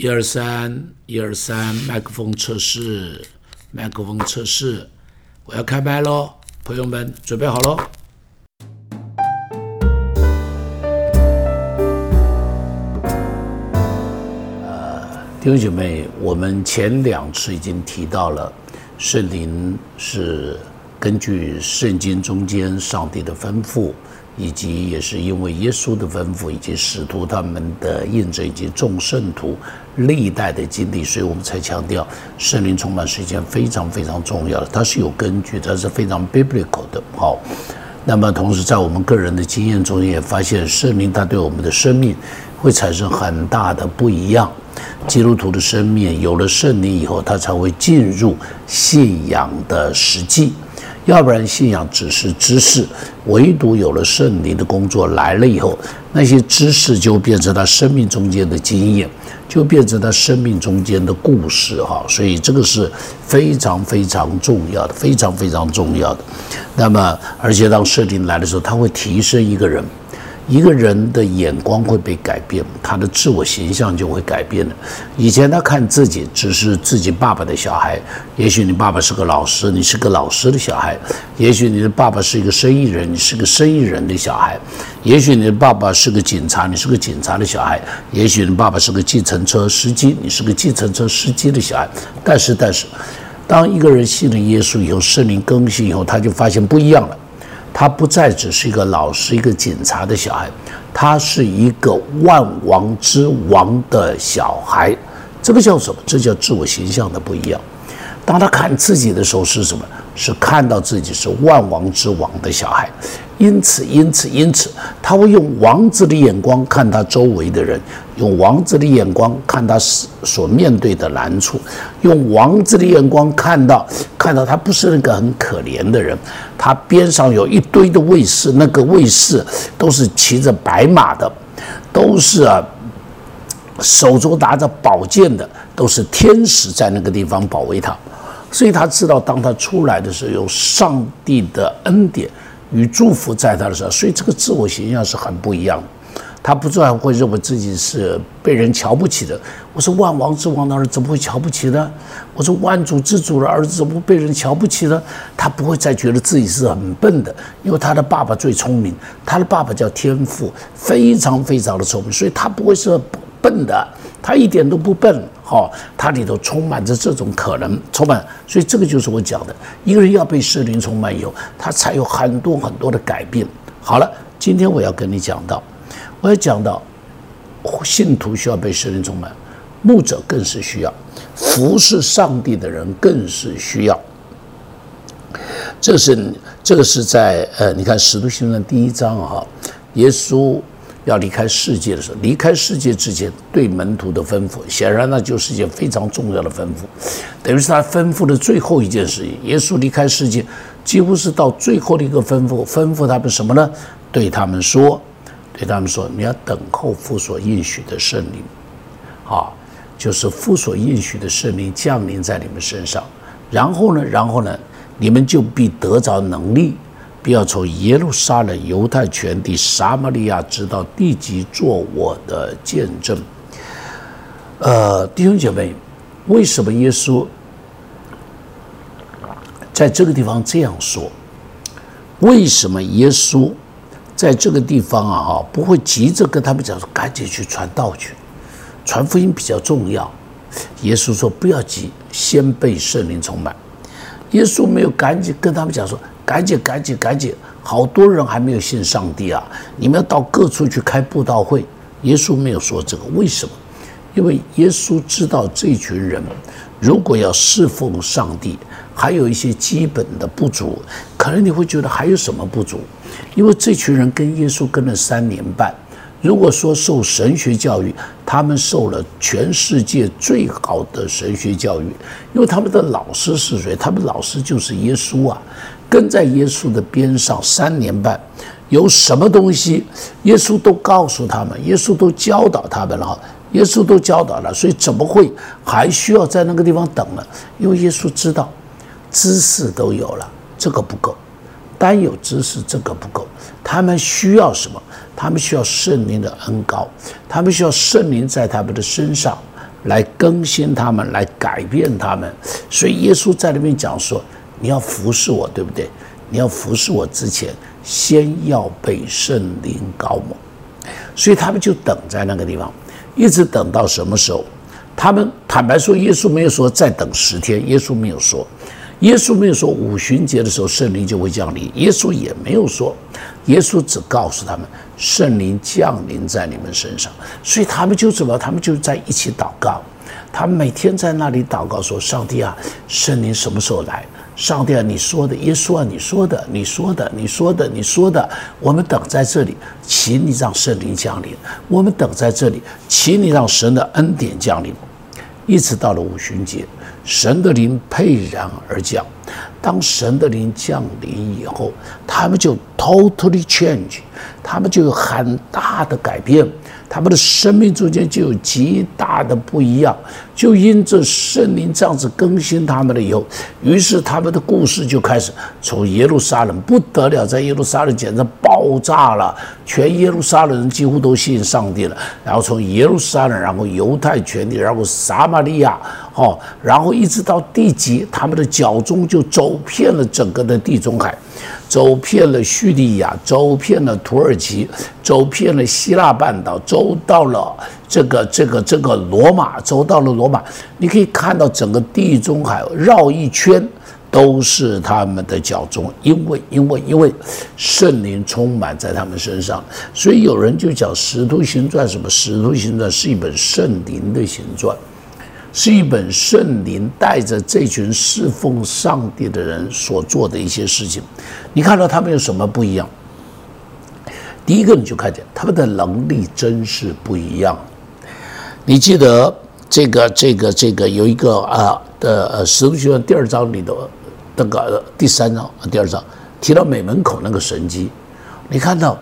一二三，一二三，麦克风测试，麦克风测试，我要开麦喽，朋友们准备好喽。呃，弟兄姐妹，我们前两次已经提到了，圣灵是根据圣经中间上帝的吩咐。以及也是因为耶稣的吩咐，以及使徒他们的印证，以及众圣徒历代的经历，所以我们才强调圣灵充满是一件非常非常重要的，它是有根据，它是非常 biblical 的。好，那么同时在我们个人的经验中也发现，圣灵它对我们的生命会产生很大的不一样。基督徒的生命有了圣灵以后，他才会进入信仰的实际。要不然信仰只是知识，唯独有了圣灵的工作来了以后，那些知识就变成他生命中间的经验，就变成他生命中间的故事哈。所以这个是非常非常重要的，非常非常重要的。那么，而且当圣灵来的时候，他会提升一个人。一个人的眼光会被改变，他的自我形象就会改变了。以前他看自己只是自己爸爸的小孩，也许你爸爸是个老师，你是个老师的小孩；也许你的爸爸是一个生意人，你是个生意人的小孩；也许你的爸爸是个警察，你是个警察的小孩；也许你爸爸是个计程车司机，你是个计程车司机的小孩。但是，但是，当一个人信了耶稣以后，圣灵更新以后，他就发现不一样了。他不再只是一个老师、一个警察的小孩，他是一个万王之王的小孩。这个叫什么？这叫自我形象的不一样。当他看自己的时候是什么？是看到自己是万王之王的小孩，因此，因此，因此，他会用王子的眼光看他周围的人，用王子的眼光看他所面对的难处，用王子的眼光看到看到他不是那个很可怜的人，他边上有一堆的卫士，那个卫士都是骑着白马的，都是啊，手中拿着宝剑的，都是天使在那个地方保卫他。所以他知道，当他出来的时候，有上帝的恩典与祝福在他的时候，所以这个自我形象是很不一样的。他不再会认为自己是被人瞧不起的。我是万王之王的儿子，怎么会瞧不起呢？我是万主之主的儿子，怎么会被人瞧不起呢？他不会再觉得自己是很笨的，因为他的爸爸最聪明，他的爸爸叫天父，非常非常的聪明，所以他不会是笨的。他一点都不笨，哈，它里头充满着这种可能，充满，所以这个就是我讲的，一个人要被圣灵充满以后，他才有很多很多的改变。好了，今天我要跟你讲到，我要讲到，信徒需要被圣灵充满，牧者更是需要，服侍上帝的人更是需要。这是这个是在呃，你看使徒行传第一章哈，耶稣。要离开世界的时候，离开世界之前对门徒的吩咐，显然那就是一件非常重要的吩咐，等于是他吩咐的最后一件事情。耶稣离开世界，几乎是到最后的一个吩咐，吩咐他们什么呢？对他们说，对他们说，你要等候父所应许的圣灵，啊，就是父所应许的圣灵降临在你们身上，然后呢，然后呢，你们就必得着能力。不要从耶路撒冷、犹太全地、撒玛利亚直到地极做我的见证。呃，弟兄姐妹，为什么耶稣在这个地方这样说？为什么耶稣在这个地方啊？哈，不会急着跟他们讲说赶紧去传道去，传福音比较重要。耶稣说不要急，先被圣灵充满。耶稣没有赶紧跟他们讲说。赶紧，赶紧，赶紧！好多人还没有信上帝啊！你们要到各处去开布道会。耶稣没有说这个，为什么？因为耶稣知道这群人如果要侍奉上帝，还有一些基本的不足。可能你会觉得还有什么不足？因为这群人跟耶稣跟了三年半。如果说受神学教育，他们受了全世界最好的神学教育，因为他们的老师是谁？他们老师就是耶稣啊！跟在耶稣的边上三年半，有什么东西，耶稣都告诉他们，耶稣都教导他们了，耶稣都教导了，所以怎么会还需要在那个地方等呢？因为耶稣知道，知识都有了，这个不够，单有知识这个不够，他们需要什么？他们需要圣灵的恩膏，他们需要圣灵在他们的身上来更新他们，来改变他们。所以耶稣在那边讲说：“你要服侍我，对不对？你要服侍我之前，先要被圣灵高抹。”所以他们就等在那个地方，一直等到什么时候？他们坦白说，耶稣没有说再等十天，耶稣没有说，耶稣没有说五旬节的时候圣灵就会降临，耶稣也没有说，耶稣只告诉他们圣灵降临在你们身上，所以他们就怎么？他们就在一起祷告，他们每天在那里祷告说：“上帝啊，圣灵什么时候来？”上帝啊，你说的，耶稣啊，你说的，你说的，你说的，你说的，我们等在这里，请你让圣灵降临。我们等在这里，请你让神的恩典降临。一直到了五旬节，神的灵沛然而降。当神的灵降临以后，他们就 totally change，他们就有很大的改变。他们的生命中间就有极大的不一样，就因着圣灵这样子更新他们了以后，于是他们的故事就开始从耶路撒冷不得了，在耶路撒冷简直爆炸了，全耶路撒冷人几乎都信上帝了。然后从耶路撒冷，然后犹太全地，然后撒玛利亚，哦，然后一直到地极，他们的脚中就走遍了整个的地中海。走遍了叙利亚，走遍了土耳其，走遍了希腊半岛，走到了这个这个这个罗马，走到了罗马。你可以看到整个地中海绕一圈都是他们的脚中，因为因为因为圣灵充满在他们身上，所以有人就讲《使徒行传》什么，《使徒行传》是一本圣灵的行传。是一本圣灵带着这群侍奉上帝的人所做的一些事情，你看到他们有什么不一样？第一个，你就看见他们的能力真是不一样。你记得这个、这个、这个有一个啊的呃《使徒行传》第二章里的那个第三章第二章提到美门口那个神迹，你看到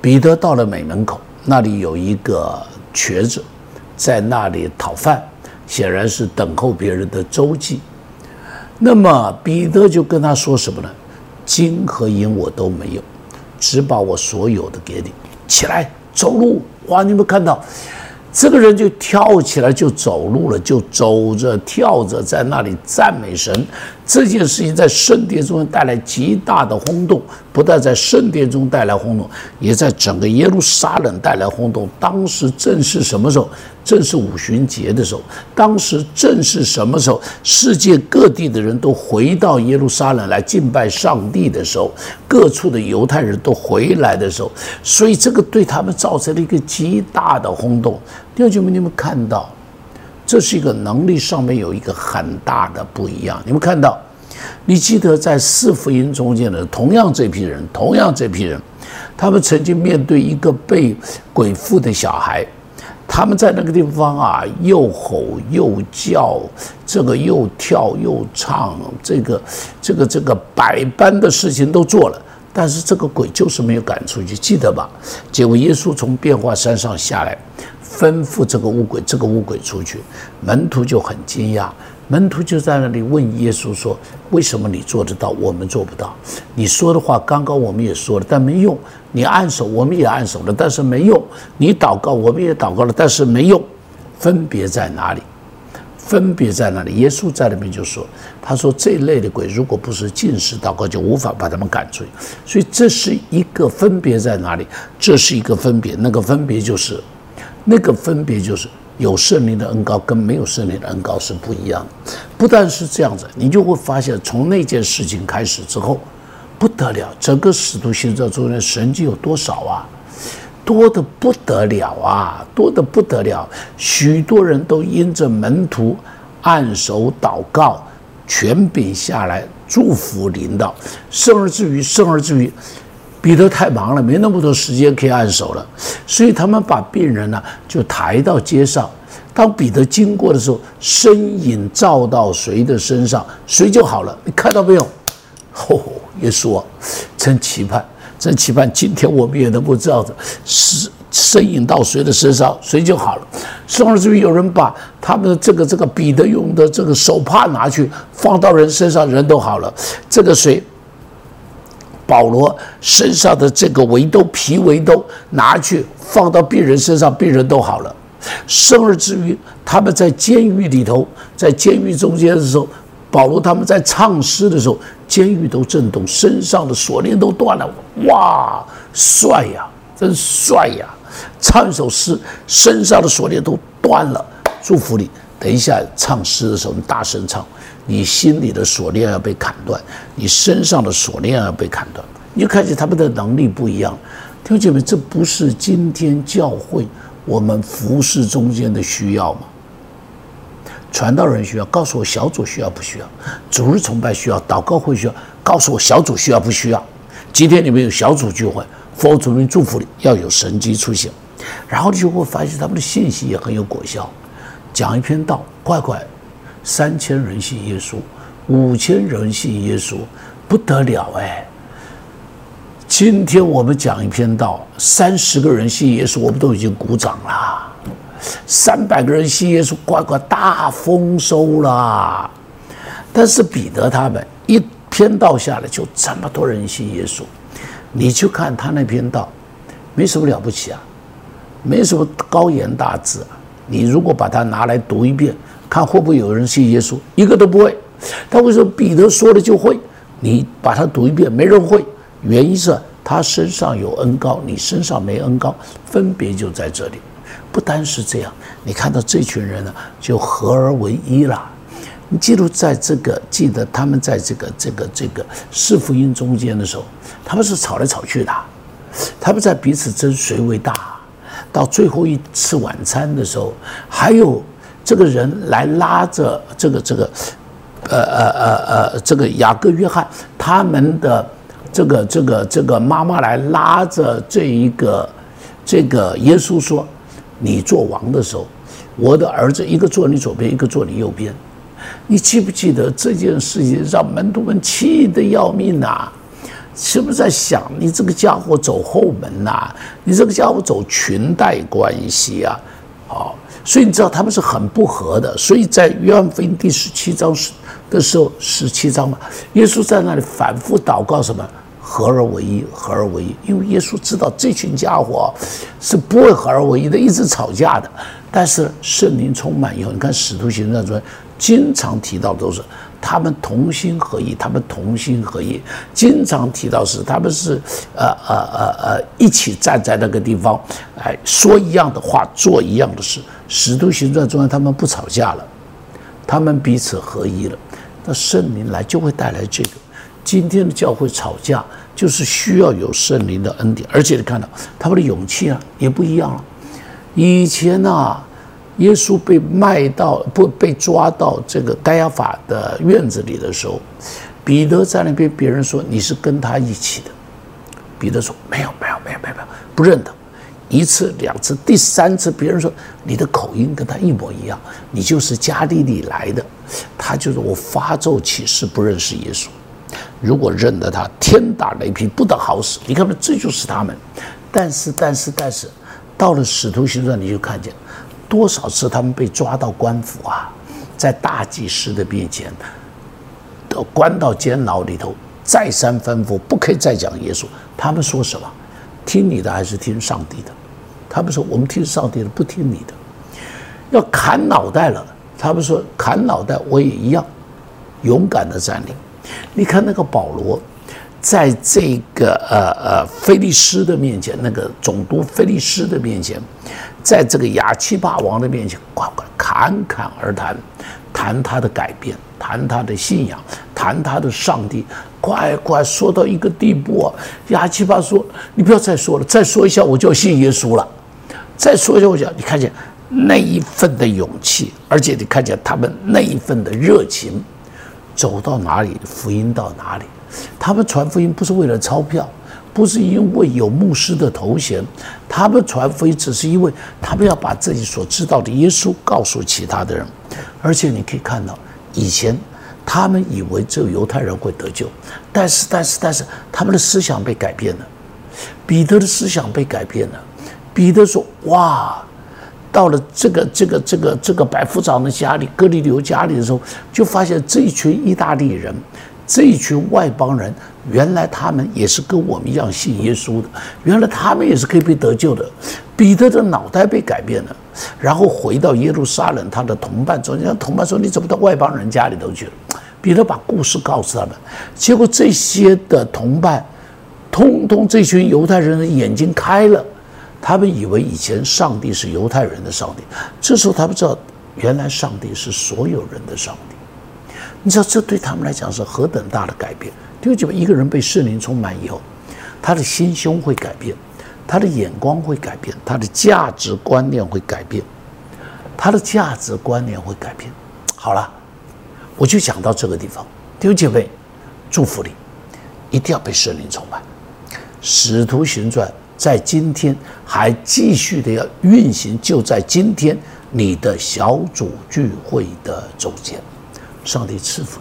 彼得到了美门口，那里有一个瘸子在那里讨饭。显然是等候别人的周记，那么彼得就跟他说什么呢？金和银我都没有，只把我所有的给你。起来走路，哇！你们看到？这个人就跳起来就走路了，就走着跳着在那里赞美神。这件事情在圣殿中带来极大的轰动，不但在圣殿中带来轰动，也在整个耶路撒冷带来轰动。当时正是什么时候？正是五旬节的时候。当时正是什么时候？世界各地的人都回到耶路撒冷来敬拜上帝的时候，各处的犹太人都回来的时候，所以这个对他们造成了一个极大的轰动。弟兄姐妹，你们看到，这是一个能力上面有一个很大的不一样。你们看到，你记得在四福音中间的同样这批人，同样这批人，他们曾经面对一个被鬼附的小孩，他们在那个地方啊，又吼又叫，这个又跳又唱，这个这个这个百般的事情都做了，但是这个鬼就是没有赶出去，记得吧？结果耶稣从变化山上下来。吩咐这个乌鬼，这个乌鬼出去，门徒就很惊讶。门徒就在那里问耶稣说：“为什么你做得到，我们做不到？你说的话，刚刚我们也说了，但没用。你按手，我们也按手了，但是没用。你祷告，我们也祷告了，但是没用。分别在哪里？分别在哪里？耶稣在那边就说：他说这一类的鬼，如果不是进食祷告，就无法把他们赶出去。所以这是一个分别在哪里？这是一个分别，那个分别就是。”那个分别就是有圣灵的恩高跟没有圣灵的恩高是不一样的，不但是这样子，你就会发现从那件事情开始之后，不得了，整个使徒行传中间神迹有多少啊？多的不得了啊，多的不得了，许多人都因着门徒按手祷告，权柄下来祝福领导，生而至于生而至于。彼得太忙了，没那么多时间可以按手了，所以他们把病人呢就抬到街上。当彼得经过的时候，身影照到谁的身上，谁就好了。你看到没有？哦，耶稣啊，真期盼，真期盼，今天我们也能够这样子，是身影到谁的身上，谁就好了。甚至于有人把他们的这个这个彼得用的这个手帕拿去放到人身上，人都好了。这个谁？保罗身上的这个围兜皮围兜拿去放到病人身上，病人都好了。生而至于他们在监狱里头，在监狱中间的时候，保罗他们在唱诗的时候，监狱都震动，身上的锁链都断了。哇，帅呀，真帅呀！唱一首诗，身上的锁链都断了。祝福你，等一下唱诗的时候，你大声唱。你心里的锁链要被砍断，你身上的锁链要被砍断，你就看见他们的能力不一样。弟兄姐妹，这不是今天教会我们服侍中间的需要吗？传道人需要，告诉我小组需要不需要？主日崇拜需要，祷告会需要，告诉我小组需要不需要？今天你们有小组聚会，佛主名祝福你，要有神迹出现，然后你就会发现他们的信息也很有果效。讲一篇道，快快，三千人信耶稣，五千人信耶稣，不得了哎！今天我们讲一篇道，三十个人信耶稣，我们都已经鼓掌了；三百个人信耶稣，乖乖大丰收啦。但是彼得他们一篇道下来，就这么多人信耶稣。你去看他那篇道，没什么了不起啊，没什么高言大志啊。你如果把它拿来读一遍，看会不会有人信耶稣？一个都不会。他为什么彼得说了就会？你把它读一遍，没人会。原因是他身上有恩高，你身上没恩高，分别就在这里。不单是这样，你看到这群人呢，就合而为一了。你记住，在这个记得他们在这个这个这个四福音中间的时候，他们是吵来吵去的，他们在彼此争谁为大。到最后一次晚餐的时候，还有这个人来拉着这个这个，呃呃呃呃，这个雅各约翰他们的。这个这个这个妈妈来拉着这一个，这个耶稣说：“你做王的时候，我的儿子一个坐你左边，一个坐你右边。”你记不记得这件事情让门徒们气得要命呐？是不是在想你这个家伙走后门呐？你这个家伙走裙带关系啊？好，所以你知道他们是很不和的。所以在约翰福音第十七章时的时候，十七章嘛，耶稣在那里反复祷告什么？合而为一，合而为一，因为耶稣知道这群家伙是不会合而为一的，一直吵架的。但是圣灵充满以后，你看使徒行传中经常提到都是他们同心合一，他们同心合一，经常提到是他们是呃呃呃呃一起站在那个地方，哎，说一样的话，做一样的事。使徒行传中他们不吵架了，他们彼此合一了。那圣灵来就会带来这个。今天的教会吵架，就是需要有圣灵的恩典，而且你看到他们的勇气啊，也不一样了。以前呐，耶稣被卖到不被抓到这个该亚法的院子里的时候，彼得在那边，别人说你是跟他一起的，彼得说没有没有没有没有不认得。一次两次第三次，别人说你的口音跟他一模一样，你就是加利利来的，他就是我发咒起誓不认识耶稣。如果认得他，天打雷劈，不得好死。你看嘛，这就是他们。但是，但是，但是，到了使徒行传，你就看见多少次他们被抓到官府啊，在大祭司的面前，都关到监牢里头，再三吩咐不可以再讲耶稣。他们说什么？听你的还是听上帝的？他们说我们听上帝的，不听你的。要砍脑袋了，他们说砍脑袋我也一样，勇敢的站立。你看那个保罗，在这个呃呃菲利斯的面前，那个总督菲利斯的面前，在这个亚基霸王的面前，呱呱侃侃而谈，谈他的改变，谈他的信仰，谈他的上帝，快快说到一个地步啊！亚基巴说：“你不要再说了，再说一下我就要信耶稣了。再说一下，我讲你看见那一份的勇气，而且你看见他们那一份的热情。”走到哪里，福音到哪里。他们传福音不是为了钞票，不是因为有牧师的头衔，他们传福音只是因为他们要把自己所知道的耶稣告诉其他的人。而且你可以看到，以前他们以为只有犹太人会得救，但是但是但是他们的思想被改变了，彼得的思想被改变了。彼得说：“哇。”到了这个这个这个这个百夫长的家里，哥里流家里的时候，就发现这一群意大利人，这一群外邦人，原来他们也是跟我们一样信耶稣的，原来他们也是可以被得救的。彼得的脑袋被改变了，然后回到耶路撒冷，他的同伴中间，同伴说：“你怎么到外邦人家里头去了？”彼得把故事告诉他们，结果这些的同伴，通通这群犹太人的眼睛开了，他们以为以前上帝是犹太人的上帝，这时候他们知道，原来上帝是所有人的上帝。你知道这对他们来讲是何等大的改变？第二，就一个人被圣灵充满以后，他的心胸会改变，他的眼光会改变，他的价值观念会改变，他的价值观念会改变。好了。我就讲到这个地方，弟兄姐妹，祝福你，一定要被圣灵充满。使徒行传在今天还继续的要运行，就在今天你的小组聚会的中间，上帝赐福。